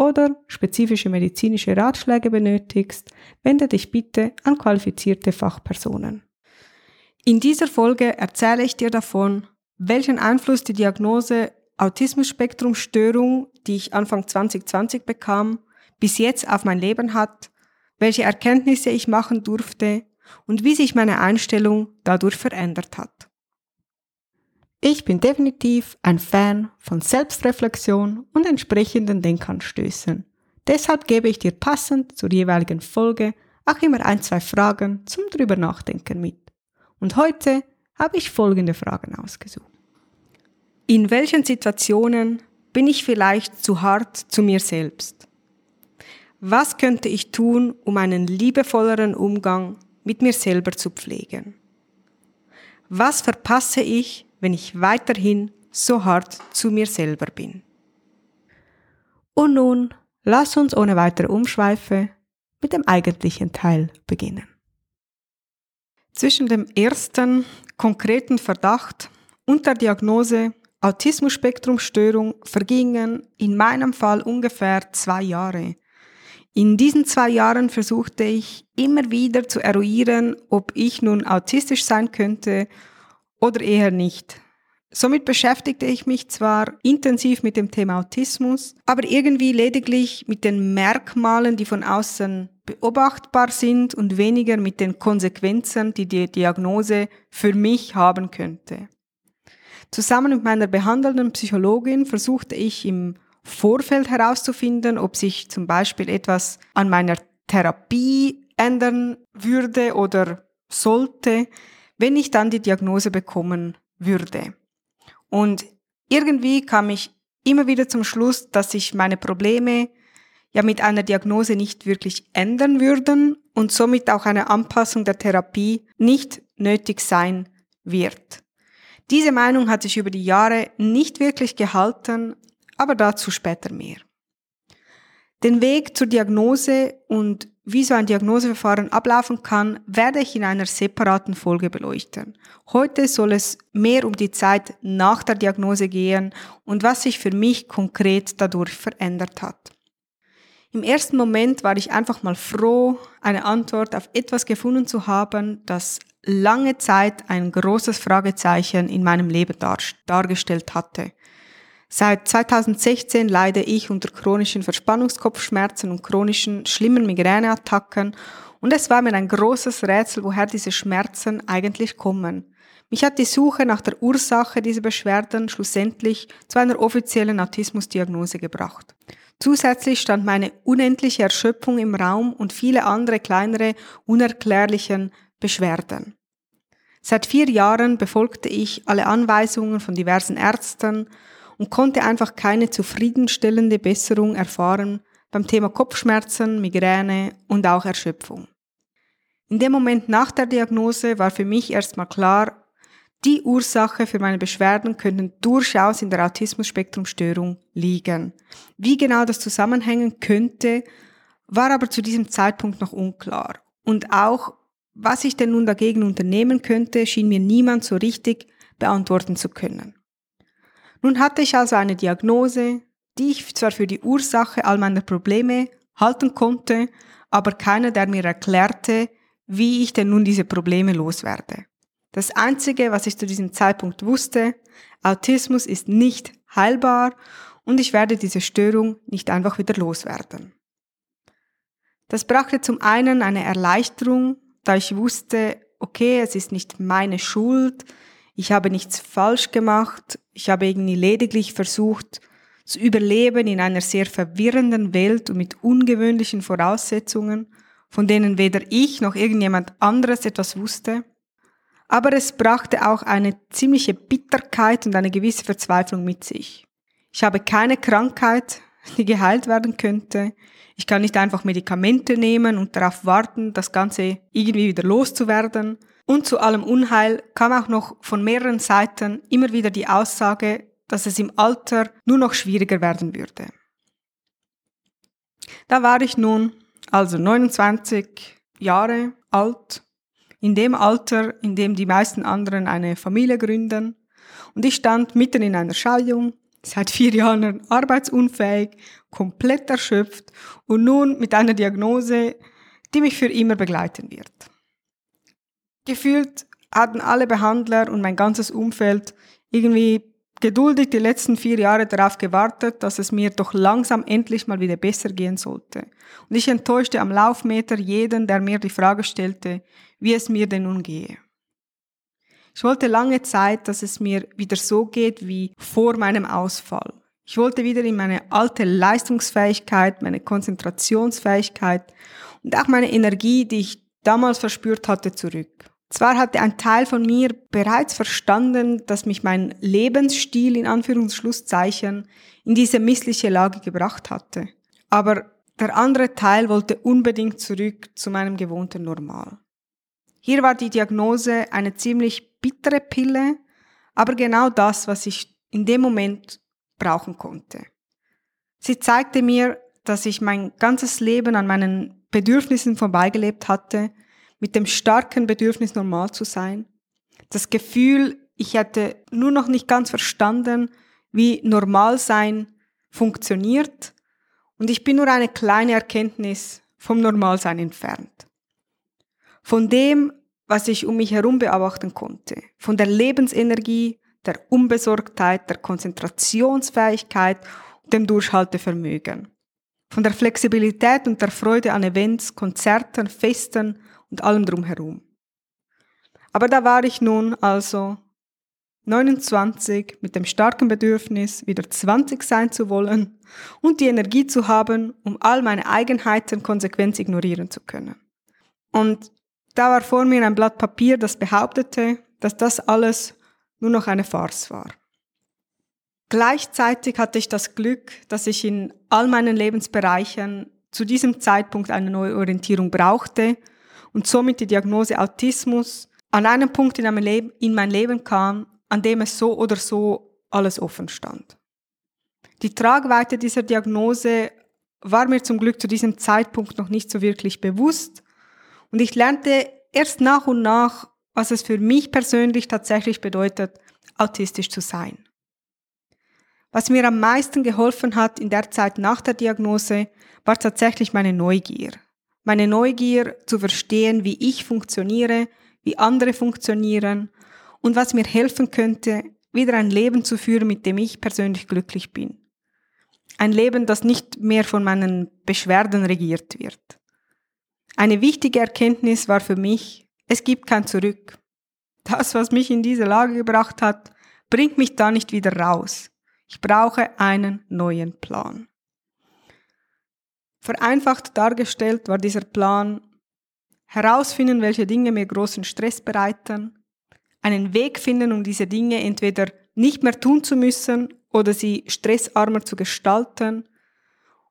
oder spezifische medizinische Ratschläge benötigst, wende dich bitte an qualifizierte Fachpersonen. In dieser Folge erzähle ich dir davon, welchen Einfluss die Diagnose Autismus-Spektrum-Störung, die ich Anfang 2020 bekam, bis jetzt auf mein Leben hat, welche Erkenntnisse ich machen durfte und wie sich meine Einstellung dadurch verändert hat. Ich bin definitiv ein Fan von Selbstreflexion und entsprechenden Denkanstößen. Deshalb gebe ich dir passend zur jeweiligen Folge auch immer ein, zwei Fragen zum drüber nachdenken mit. Und heute habe ich folgende Fragen ausgesucht. In welchen Situationen bin ich vielleicht zu hart zu mir selbst? Was könnte ich tun, um einen liebevolleren Umgang mit mir selber zu pflegen? Was verpasse ich, wenn ich weiterhin so hart zu mir selber bin. Und nun lass uns ohne weitere Umschweife mit dem eigentlichen Teil beginnen. Zwischen dem ersten konkreten Verdacht und der Diagnose Autismus-Spektrum-Störung vergingen in meinem Fall ungefähr zwei Jahre. In diesen zwei Jahren versuchte ich immer wieder zu eruieren, ob ich nun autistisch sein könnte oder eher nicht. Somit beschäftigte ich mich zwar intensiv mit dem Thema Autismus, aber irgendwie lediglich mit den Merkmalen, die von außen beobachtbar sind und weniger mit den Konsequenzen, die die Diagnose für mich haben könnte. Zusammen mit meiner behandelnden Psychologin versuchte ich im Vorfeld herauszufinden, ob sich zum Beispiel etwas an meiner Therapie ändern würde oder sollte, wenn ich dann die Diagnose bekommen würde. Und irgendwie kam ich immer wieder zum Schluss, dass sich meine Probleme ja mit einer Diagnose nicht wirklich ändern würden und somit auch eine Anpassung der Therapie nicht nötig sein wird. Diese Meinung hat sich über die Jahre nicht wirklich gehalten, aber dazu später mehr. Den Weg zur Diagnose und wie so ein Diagnoseverfahren ablaufen kann, werde ich in einer separaten Folge beleuchten. Heute soll es mehr um die Zeit nach der Diagnose gehen und was sich für mich konkret dadurch verändert hat. Im ersten Moment war ich einfach mal froh, eine Antwort auf etwas gefunden zu haben, das lange Zeit ein großes Fragezeichen in meinem Leben dar dargestellt hatte. Seit 2016 leide ich unter chronischen Verspannungskopfschmerzen und chronischen schlimmen Migräneattacken und es war mir ein großes Rätsel, woher diese Schmerzen eigentlich kommen. Mich hat die Suche nach der Ursache dieser Beschwerden schlussendlich zu einer offiziellen Autismusdiagnose gebracht. Zusätzlich stand meine unendliche Erschöpfung im Raum und viele andere kleinere, unerklärlichen Beschwerden. Seit vier Jahren befolgte ich alle Anweisungen von diversen Ärzten und konnte einfach keine zufriedenstellende Besserung erfahren beim Thema Kopfschmerzen, Migräne und auch Erschöpfung. In dem Moment nach der Diagnose war für mich erstmal klar, die Ursache für meine Beschwerden könnten durchaus in der Autismus-Spektrum-Störung liegen. Wie genau das zusammenhängen könnte, war aber zu diesem Zeitpunkt noch unklar. Und auch, was ich denn nun dagegen unternehmen könnte, schien mir niemand so richtig beantworten zu können. Nun hatte ich also eine Diagnose, die ich zwar für die Ursache all meiner Probleme halten konnte, aber keiner, der mir erklärte, wie ich denn nun diese Probleme loswerde. Das Einzige, was ich zu diesem Zeitpunkt wusste, Autismus ist nicht heilbar und ich werde diese Störung nicht einfach wieder loswerden. Das brachte zum einen eine Erleichterung, da ich wusste, okay, es ist nicht meine Schuld, ich habe nichts falsch gemacht, ich habe irgendwie lediglich versucht zu überleben in einer sehr verwirrenden Welt und mit ungewöhnlichen Voraussetzungen, von denen weder ich noch irgendjemand anderes etwas wusste. Aber es brachte auch eine ziemliche Bitterkeit und eine gewisse Verzweiflung mit sich. Ich habe keine Krankheit, die geheilt werden könnte. Ich kann nicht einfach Medikamente nehmen und darauf warten, das Ganze irgendwie wieder loszuwerden. Und zu allem Unheil kam auch noch von mehreren Seiten immer wieder die Aussage, dass es im Alter nur noch schwieriger werden würde. Da war ich nun also 29 Jahre alt, in dem Alter, in dem die meisten anderen eine Familie gründen. Und ich stand mitten in einer Scheidung, seit vier Jahren arbeitsunfähig, komplett erschöpft und nun mit einer Diagnose, die mich für immer begleiten wird. Gefühlt hatten alle Behandler und mein ganzes Umfeld irgendwie geduldig die letzten vier Jahre darauf gewartet, dass es mir doch langsam endlich mal wieder besser gehen sollte. Und ich enttäuschte am Laufmeter jeden, der mir die Frage stellte, wie es mir denn nun gehe. Ich wollte lange Zeit, dass es mir wieder so geht wie vor meinem Ausfall. Ich wollte wieder in meine alte Leistungsfähigkeit, meine Konzentrationsfähigkeit und auch meine Energie, die ich damals verspürt hatte, zurück. Zwar hatte ein Teil von mir bereits verstanden, dass mich mein Lebensstil in Anführungsschlusszeichen in diese missliche Lage gebracht hatte, aber der andere Teil wollte unbedingt zurück zu meinem gewohnten Normal. Hier war die Diagnose eine ziemlich bittere Pille, aber genau das, was ich in dem Moment brauchen konnte. Sie zeigte mir, dass ich mein ganzes Leben an meinen Bedürfnissen vorbeigelebt hatte mit dem starken Bedürfnis, normal zu sein. Das Gefühl, ich hätte nur noch nicht ganz verstanden, wie normal sein funktioniert. Und ich bin nur eine kleine Erkenntnis vom Normalsein entfernt. Von dem, was ich um mich herum beobachten konnte. Von der Lebensenergie, der Unbesorgtheit, der Konzentrationsfähigkeit und dem Durchhaltevermögen. Von der Flexibilität und der Freude an Events, Konzerten, Festen und allem drumherum. Aber da war ich nun also 29 mit dem starken Bedürfnis, wieder 20 sein zu wollen und die Energie zu haben, um all meine Eigenheiten konsequent ignorieren zu können. Und da war vor mir ein Blatt Papier, das behauptete, dass das alles nur noch eine Farce war. Gleichzeitig hatte ich das Glück, dass ich in all meinen Lebensbereichen zu diesem Zeitpunkt eine neue Orientierung brauchte und somit die Diagnose Autismus an einem Punkt in, Leben, in mein Leben kam, an dem es so oder so alles offen stand. Die Tragweite dieser Diagnose war mir zum Glück zu diesem Zeitpunkt noch nicht so wirklich bewusst und ich lernte erst nach und nach, was es für mich persönlich tatsächlich bedeutet, autistisch zu sein. Was mir am meisten geholfen hat in der Zeit nach der Diagnose, war tatsächlich meine Neugier meine Neugier zu verstehen, wie ich funktioniere, wie andere funktionieren und was mir helfen könnte, wieder ein Leben zu führen, mit dem ich persönlich glücklich bin. Ein Leben, das nicht mehr von meinen Beschwerden regiert wird. Eine wichtige Erkenntnis war für mich, es gibt kein Zurück. Das, was mich in diese Lage gebracht hat, bringt mich da nicht wieder raus. Ich brauche einen neuen Plan. Vereinfacht dargestellt war dieser Plan, herausfinden, welche Dinge mir großen Stress bereiten, einen Weg finden, um diese Dinge entweder nicht mehr tun zu müssen oder sie stressarmer zu gestalten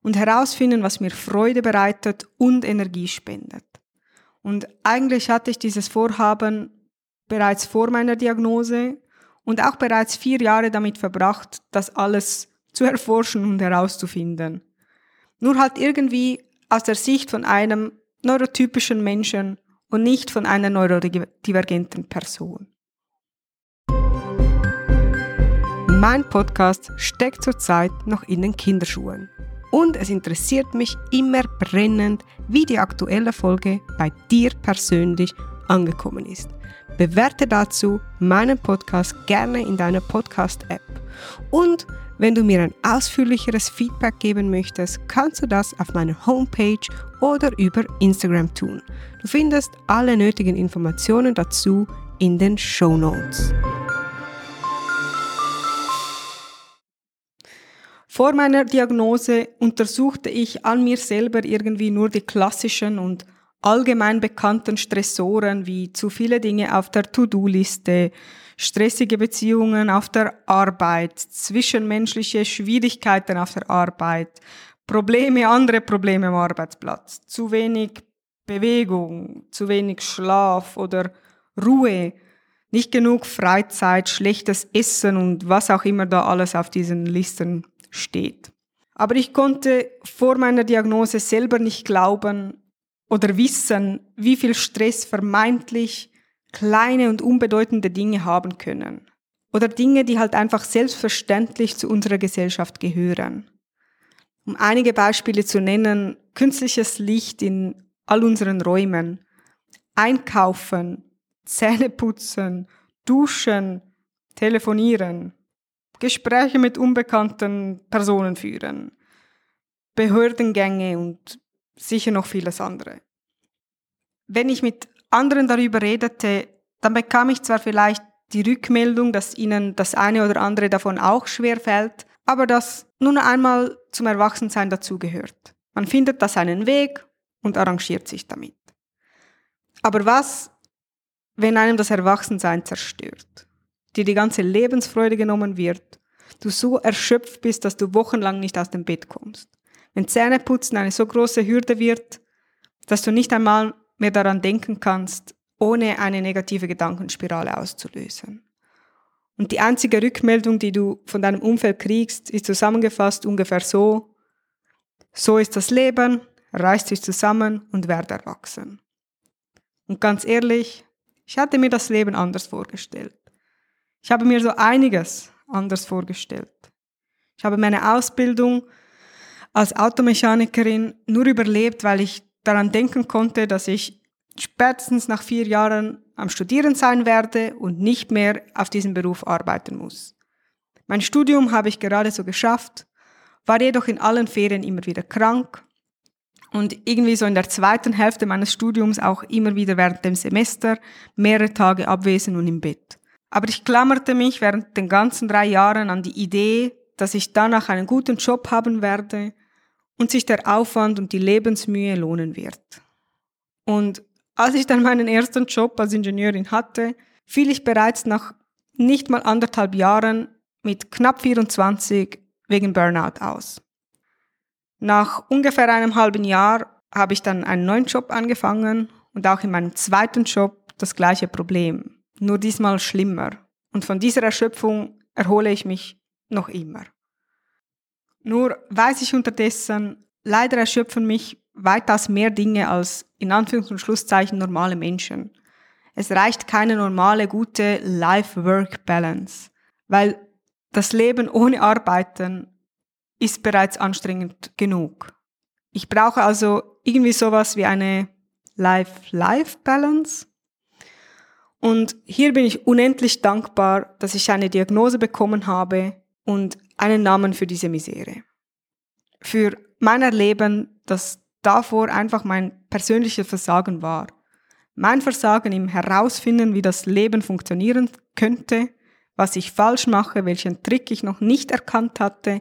und herausfinden, was mir Freude bereitet und Energie spendet. Und eigentlich hatte ich dieses Vorhaben bereits vor meiner Diagnose und auch bereits vier Jahre damit verbracht, das alles zu erforschen und herauszufinden. Nur halt irgendwie aus der Sicht von einem neurotypischen Menschen und nicht von einer neurodivergenten Person. Mein Podcast steckt zurzeit noch in den Kinderschuhen. Und es interessiert mich immer brennend, wie die aktuelle Folge bei dir persönlich angekommen ist. Bewerte dazu meinen Podcast gerne in deiner Podcast-App. Und wenn du mir ein ausführlicheres Feedback geben möchtest, kannst du das auf meiner Homepage oder über Instagram tun. Du findest alle nötigen Informationen dazu in den Show Notes. Vor meiner Diagnose untersuchte ich an mir selber irgendwie nur die klassischen und allgemein bekannten Stressoren wie zu viele Dinge auf der To-Do-Liste, stressige Beziehungen auf der Arbeit, zwischenmenschliche Schwierigkeiten auf der Arbeit, Probleme, andere Probleme am Arbeitsplatz, zu wenig Bewegung, zu wenig Schlaf oder Ruhe, nicht genug Freizeit, schlechtes Essen und was auch immer da alles auf diesen Listen steht. Aber ich konnte vor meiner Diagnose selber nicht glauben, oder wissen, wie viel Stress vermeintlich kleine und unbedeutende Dinge haben können. Oder Dinge, die halt einfach selbstverständlich zu unserer Gesellschaft gehören. Um einige Beispiele zu nennen, künstliches Licht in all unseren Räumen, Einkaufen, Zähne putzen, Duschen, Telefonieren, Gespräche mit unbekannten Personen führen, Behördengänge und sicher noch vieles andere. Wenn ich mit anderen darüber redete, dann bekam ich zwar vielleicht die Rückmeldung, dass ihnen das eine oder andere davon auch schwer fällt, aber dass nun einmal zum Erwachsensein dazugehört. Man findet da seinen Weg und arrangiert sich damit. Aber was, wenn einem das Erwachsensein zerstört, dir die ganze Lebensfreude genommen wird, du so erschöpft bist, dass du wochenlang nicht aus dem Bett kommst? wenn Zähneputzen eine so große Hürde wird, dass du nicht einmal mehr daran denken kannst, ohne eine negative Gedankenspirale auszulösen. Und die einzige Rückmeldung, die du von deinem Umfeld kriegst, ist zusammengefasst ungefähr so, so ist das Leben, reiß dich zusammen und werde erwachsen. Und ganz ehrlich, ich hatte mir das Leben anders vorgestellt. Ich habe mir so einiges anders vorgestellt. Ich habe meine Ausbildung als Automechanikerin nur überlebt, weil ich daran denken konnte, dass ich spätestens nach vier Jahren am Studieren sein werde und nicht mehr auf diesem Beruf arbeiten muss. Mein Studium habe ich gerade so geschafft, war jedoch in allen Ferien immer wieder krank und irgendwie so in der zweiten Hälfte meines Studiums auch immer wieder während dem Semester mehrere Tage abwesend und im Bett. Aber ich klammerte mich während den ganzen drei Jahren an die Idee, dass ich danach einen guten Job haben werde und sich der Aufwand und die Lebensmühe lohnen wird. Und als ich dann meinen ersten Job als Ingenieurin hatte, fiel ich bereits nach nicht mal anderthalb Jahren mit knapp 24 wegen Burnout aus. Nach ungefähr einem halben Jahr habe ich dann einen neuen Job angefangen und auch in meinem zweiten Job das gleiche Problem, nur diesmal schlimmer. Und von dieser Erschöpfung erhole ich mich noch immer. Nur weiß ich unterdessen, leider erschöpfen mich weitaus mehr Dinge als in Anführungs- und Schlusszeichen normale Menschen. Es reicht keine normale, gute Life-Work-Balance, weil das Leben ohne Arbeiten ist bereits anstrengend genug. Ich brauche also irgendwie sowas wie eine Life-Life-Balance. Und hier bin ich unendlich dankbar, dass ich eine Diagnose bekommen habe und einen Namen für diese Misere. Für mein Erleben, das davor einfach mein persönliches Versagen war. Mein Versagen im Herausfinden, wie das Leben funktionieren könnte, was ich falsch mache, welchen Trick ich noch nicht erkannt hatte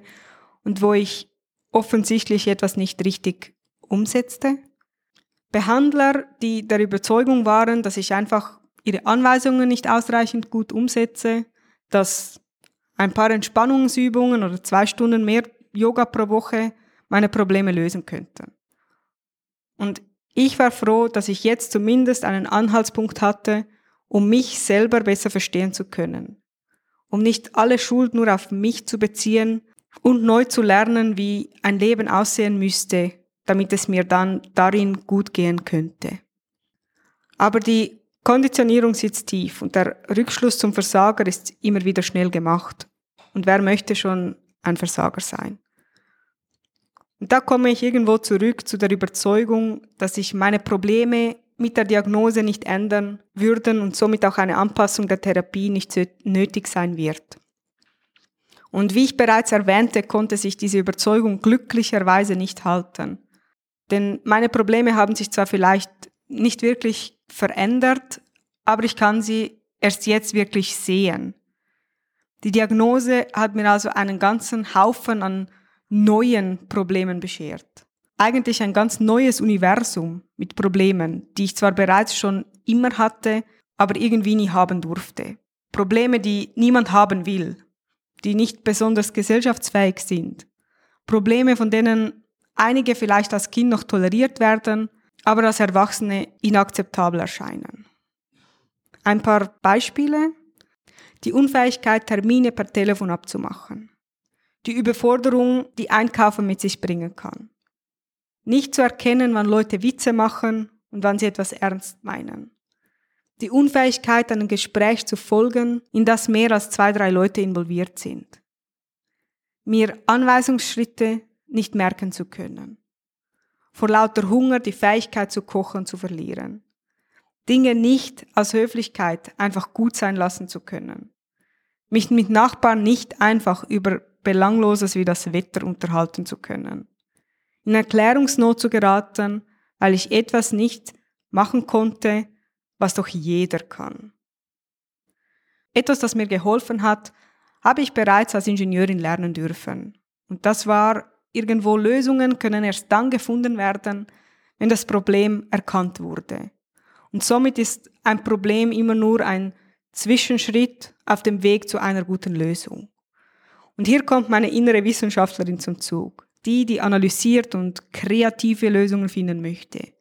und wo ich offensichtlich etwas nicht richtig umsetzte. Behandler, die der Überzeugung waren, dass ich einfach ihre Anweisungen nicht ausreichend gut umsetze, dass ein paar Entspannungsübungen oder zwei Stunden mehr Yoga pro Woche meine Probleme lösen könnten. Und ich war froh, dass ich jetzt zumindest einen Anhaltspunkt hatte, um mich selber besser verstehen zu können, um nicht alle Schuld nur auf mich zu beziehen und neu zu lernen, wie ein Leben aussehen müsste, damit es mir dann darin gut gehen könnte. Aber die Konditionierung sitzt tief und der Rückschluss zum Versager ist immer wieder schnell gemacht. Und wer möchte schon ein Versager sein? Und da komme ich irgendwo zurück zu der Überzeugung, dass sich meine Probleme mit der Diagnose nicht ändern würden und somit auch eine Anpassung der Therapie nicht nötig sein wird. Und wie ich bereits erwähnte, konnte sich diese Überzeugung glücklicherweise nicht halten. Denn meine Probleme haben sich zwar vielleicht nicht wirklich verändert, aber ich kann sie erst jetzt wirklich sehen. Die Diagnose hat mir also einen ganzen Haufen an neuen Problemen beschert. Eigentlich ein ganz neues Universum mit Problemen, die ich zwar bereits schon immer hatte, aber irgendwie nie haben durfte. Probleme, die niemand haben will, die nicht besonders gesellschaftsfähig sind. Probleme, von denen einige vielleicht als Kind noch toleriert werden, aber als Erwachsene inakzeptabel erscheinen. Ein paar Beispiele. Die Unfähigkeit, Termine per Telefon abzumachen. Die Überforderung, die Einkaufen mit sich bringen kann. Nicht zu erkennen, wann Leute Witze machen und wann sie etwas ernst meinen. Die Unfähigkeit, einem Gespräch zu folgen, in das mehr als zwei, drei Leute involviert sind. Mir Anweisungsschritte nicht merken zu können. Vor lauter Hunger die Fähigkeit zu kochen zu verlieren. Dinge nicht aus Höflichkeit einfach gut sein lassen zu können. Mich mit Nachbarn nicht einfach über Belangloses wie das Wetter unterhalten zu können. In Erklärungsnot zu geraten, weil ich etwas nicht machen konnte, was doch jeder kann. Etwas, das mir geholfen hat, habe ich bereits als Ingenieurin lernen dürfen. Und das war Irgendwo Lösungen können erst dann gefunden werden, wenn das Problem erkannt wurde. Und somit ist ein Problem immer nur ein Zwischenschritt auf dem Weg zu einer guten Lösung. Und hier kommt meine innere Wissenschaftlerin zum Zug, die, die analysiert und kreative Lösungen finden möchte.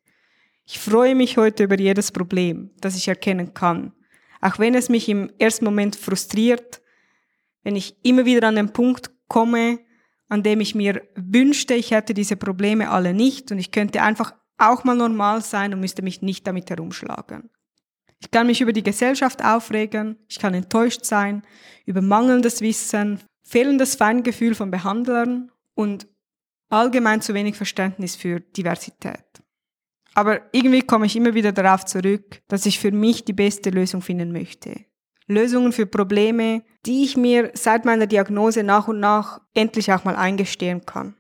Ich freue mich heute über jedes Problem, das ich erkennen kann, auch wenn es mich im ersten Moment frustriert, wenn ich immer wieder an den Punkt komme, an dem ich mir wünschte, ich hätte diese Probleme alle nicht und ich könnte einfach auch mal normal sein und müsste mich nicht damit herumschlagen. Ich kann mich über die Gesellschaft aufregen, ich kann enttäuscht sein über mangelndes Wissen, fehlendes Feingefühl von Behandlern und allgemein zu wenig Verständnis für Diversität. Aber irgendwie komme ich immer wieder darauf zurück, dass ich für mich die beste Lösung finden möchte. Lösungen für Probleme, die ich mir seit meiner Diagnose nach und nach endlich auch mal eingestehen kann.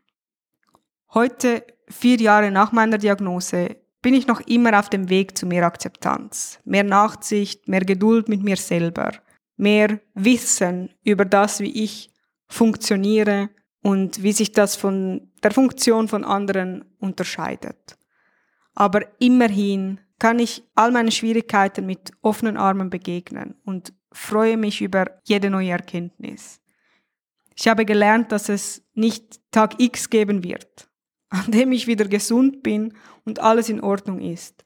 Heute, vier Jahre nach meiner Diagnose, bin ich noch immer auf dem Weg zu mehr Akzeptanz, mehr Nachsicht, mehr Geduld mit mir selber, mehr Wissen über das, wie ich funktioniere und wie sich das von der Funktion von anderen unterscheidet. Aber immerhin kann ich all meine Schwierigkeiten mit offenen Armen begegnen und freue mich über jede neue Erkenntnis. Ich habe gelernt, dass es nicht Tag X geben wird, an dem ich wieder gesund bin und alles in Ordnung ist.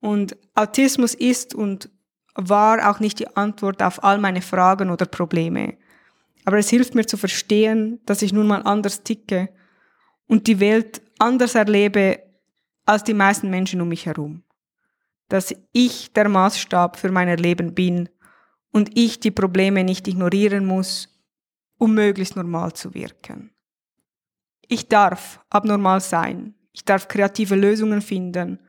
Und Autismus ist und war auch nicht die Antwort auf all meine Fragen oder Probleme. Aber es hilft mir zu verstehen, dass ich nun mal anders ticke und die Welt anders erlebe als die meisten Menschen um mich herum. Dass ich der Maßstab für mein Leben bin und ich die Probleme nicht ignorieren muss, um möglichst normal zu wirken. Ich darf abnormal sein, ich darf kreative Lösungen finden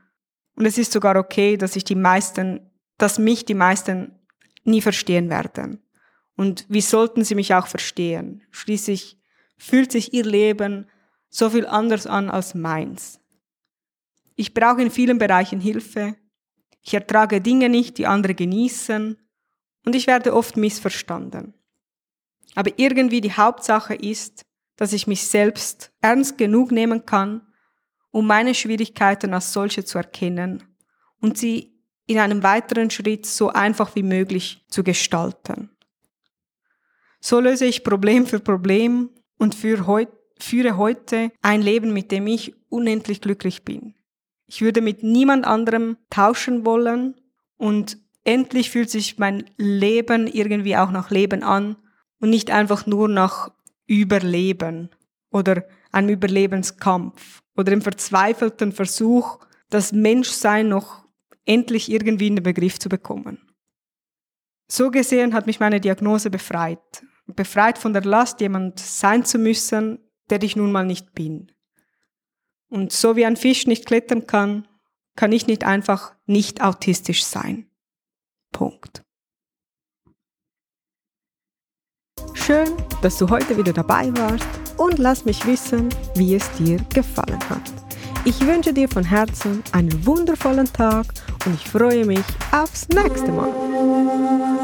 und es ist sogar okay, dass ich die meisten, dass mich die meisten nie verstehen werden. Und wie sollten sie mich auch verstehen? Schließlich fühlt sich ihr Leben so viel anders an als meins. Ich brauche in vielen Bereichen Hilfe. Ich ertrage Dinge nicht, die andere genießen und ich werde oft missverstanden. Aber irgendwie die Hauptsache ist, dass ich mich selbst ernst genug nehmen kann, um meine Schwierigkeiten als solche zu erkennen und sie in einem weiteren Schritt so einfach wie möglich zu gestalten. So löse ich Problem für Problem und führe heute ein Leben, mit dem ich unendlich glücklich bin. Ich würde mit niemand anderem tauschen wollen und endlich fühlt sich mein Leben irgendwie auch nach Leben an und nicht einfach nur nach Überleben oder einem Überlebenskampf oder im verzweifelten Versuch, das Menschsein noch endlich irgendwie in den Begriff zu bekommen. So gesehen hat mich meine Diagnose befreit. Befreit von der Last, jemand sein zu müssen, der ich nun mal nicht bin. Und so wie ein Fisch nicht klettern kann, kann ich nicht einfach nicht autistisch sein. Punkt. Schön, dass du heute wieder dabei warst und lass mich wissen, wie es dir gefallen hat. Ich wünsche dir von Herzen einen wundervollen Tag und ich freue mich aufs nächste Mal.